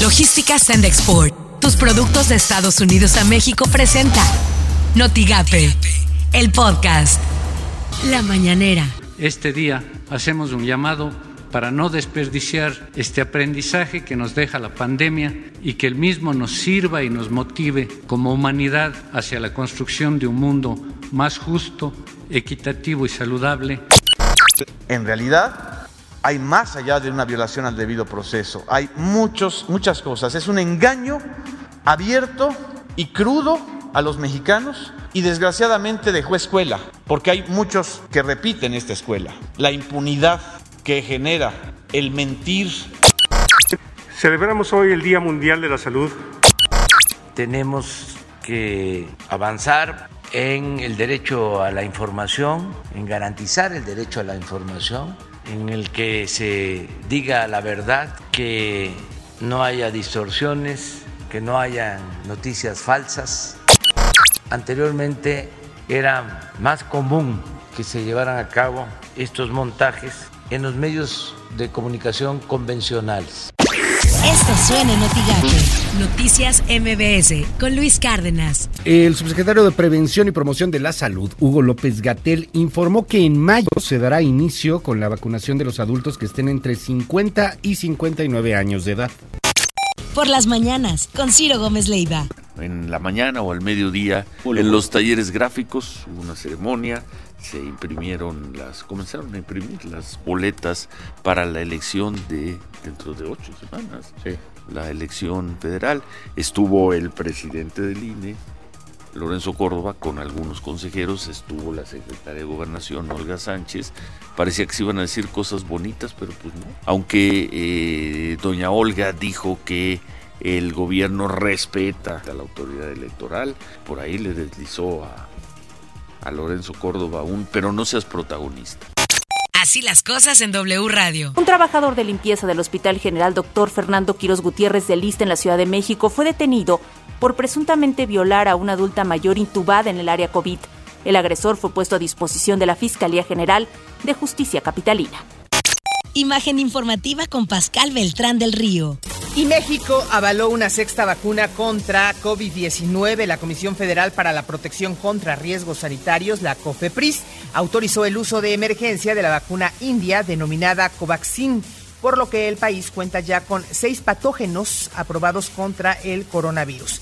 Logística Send Export. Tus productos de Estados Unidos a México presenta Notigape, el podcast. La mañanera. Este día hacemos un llamado para no desperdiciar este aprendizaje que nos deja la pandemia y que el mismo nos sirva y nos motive como humanidad hacia la construcción de un mundo más justo, equitativo y saludable. En realidad, hay más allá de una violación al debido proceso. Hay muchos, muchas cosas. Es un engaño abierto y crudo a los mexicanos y desgraciadamente dejó escuela, porque hay muchos que repiten esta escuela. La impunidad que genera el mentir. Celebramos hoy el Día Mundial de la Salud. Tenemos que avanzar en el derecho a la información, en garantizar el derecho a la información, en el que se diga la verdad, que no haya distorsiones, que no haya noticias falsas. Anteriormente era más común que se llevaran a cabo estos montajes en los medios de comunicación convencionales. Esto suena en Notigape. Noticias MBS con Luis Cárdenas. El subsecretario de Prevención y Promoción de la Salud, Hugo López Gatel, informó que en mayo se dará inicio con la vacunación de los adultos que estén entre 50 y 59 años de edad. Por las mañanas, con Ciro Gómez Leiva. En la mañana o al mediodía, en los talleres gráficos, hubo una ceremonia, se imprimieron las, comenzaron a imprimir las boletas para la elección de dentro de ocho semanas, la elección federal. Estuvo el presidente del INE, Lorenzo Córdoba, con algunos consejeros, estuvo la secretaria de Gobernación, Olga Sánchez. Parecía que se iban a decir cosas bonitas, pero pues no. Aunque eh, doña Olga dijo que el gobierno respeta a la autoridad electoral, por ahí le deslizó a, a Lorenzo Córdoba un, pero no seas protagonista. Así las cosas en W Radio. Un trabajador de limpieza del Hospital General Dr. Fernando Quiros Gutiérrez de Lista en la Ciudad de México fue detenido por presuntamente violar a una adulta mayor intubada en el área COVID. El agresor fue puesto a disposición de la Fiscalía General de Justicia Capitalina. Imagen informativa con Pascal Beltrán del Río. Y México avaló una sexta vacuna contra COVID-19. La Comisión Federal para la Protección contra Riesgos Sanitarios, la COFEPRIS, autorizó el uso de emergencia de la vacuna india denominada Covaxin, por lo que el país cuenta ya con seis patógenos aprobados contra el coronavirus.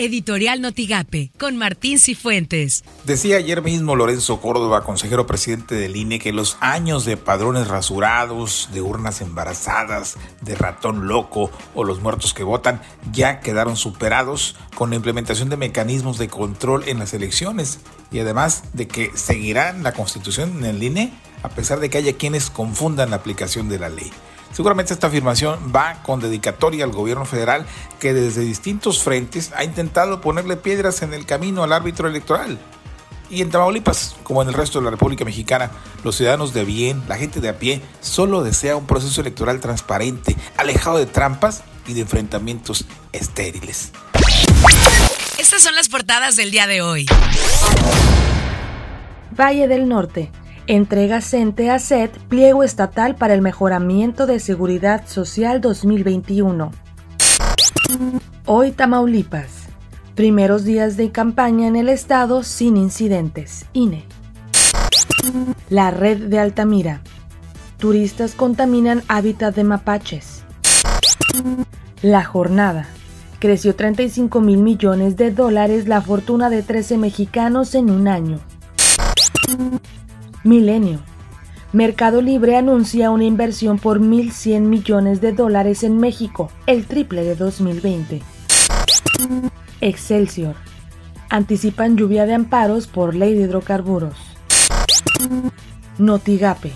Editorial Notigape, con Martín Cifuentes. Decía ayer mismo Lorenzo Córdoba, consejero presidente del INE, que los años de padrones rasurados, de urnas embarazadas, de ratón loco o los muertos que votan ya quedaron superados con la implementación de mecanismos de control en las elecciones y además de que seguirán la constitución en el INE a pesar de que haya quienes confundan la aplicación de la ley. Seguramente esta afirmación va con dedicatoria al gobierno federal que desde distintos frentes ha intentado ponerle piedras en el camino al árbitro electoral. Y en Tamaulipas, como en el resto de la República Mexicana, los ciudadanos de bien, la gente de a pie, solo desea un proceso electoral transparente, alejado de trampas y de enfrentamientos estériles. Estas son las portadas del día de hoy. Valle del Norte. Entrega CENTE a SED pliego estatal para el mejoramiento de seguridad social 2021. Hoy Tamaulipas. Primeros días de campaña en el estado sin incidentes. INE. La red de Altamira. Turistas contaminan hábitat de mapaches. La jornada. Creció 35 mil millones de dólares la fortuna de 13 mexicanos en un año. Milenio. Mercado Libre anuncia una inversión por 1.100 millones de dólares en México, el triple de 2020. Excelsior. Anticipan lluvia de amparos por ley de hidrocarburos. Notigape.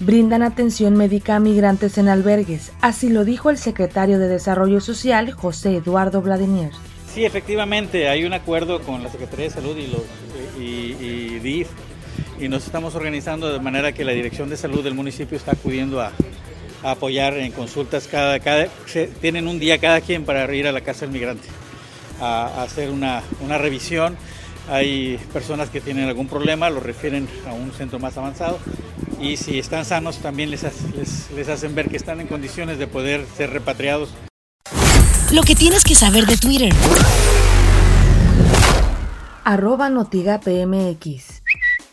Brindan atención médica a migrantes en albergues, así lo dijo el secretario de Desarrollo Social, José Eduardo Vladimir. Sí, efectivamente, hay un acuerdo con la Secretaría de Salud y, los, y, y DIF y nos estamos organizando de manera que la Dirección de Salud del municipio está acudiendo a, a apoyar en consultas. Cada, cada, se, tienen un día cada quien para ir a la casa del migrante a, a hacer una, una, revisión. Hay personas que tienen algún problema, lo refieren a un centro más avanzado y si están sanos también les, les, les hacen ver que están en condiciones de poder ser repatriados lo que tienes que saber de Twitter. Arroba NotigaPMX.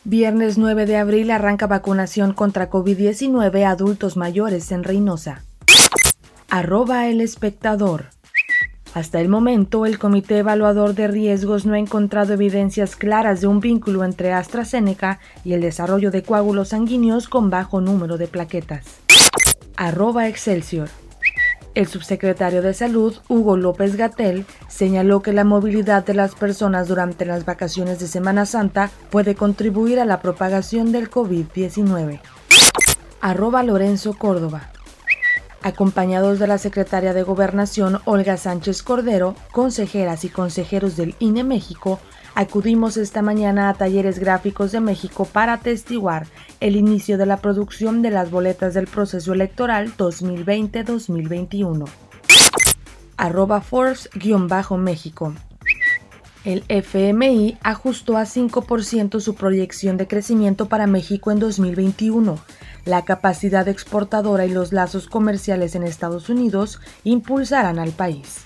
Viernes 9 de abril arranca vacunación contra COVID-19 a adultos mayores en Reynosa. Arroba el espectador. Hasta el momento, el Comité Evaluador de Riesgos no ha encontrado evidencias claras de un vínculo entre AstraZeneca y el desarrollo de coágulos sanguíneos con bajo número de plaquetas. Arroba Excelsior. El subsecretario de Salud, Hugo López Gatel, señaló que la movilidad de las personas durante las vacaciones de Semana Santa puede contribuir a la propagación del COVID-19. Arroba Lorenzo Córdoba. Acompañados de la secretaria de Gobernación, Olga Sánchez Cordero, consejeras y consejeros del INE México, acudimos esta mañana a Talleres Gráficos de México para atestiguar el inicio de la producción de las boletas del proceso electoral 2020-2021. Arroba Force-México. El FMI ajustó a 5% su proyección de crecimiento para México en 2021. La capacidad exportadora y los lazos comerciales en Estados Unidos impulsarán al país.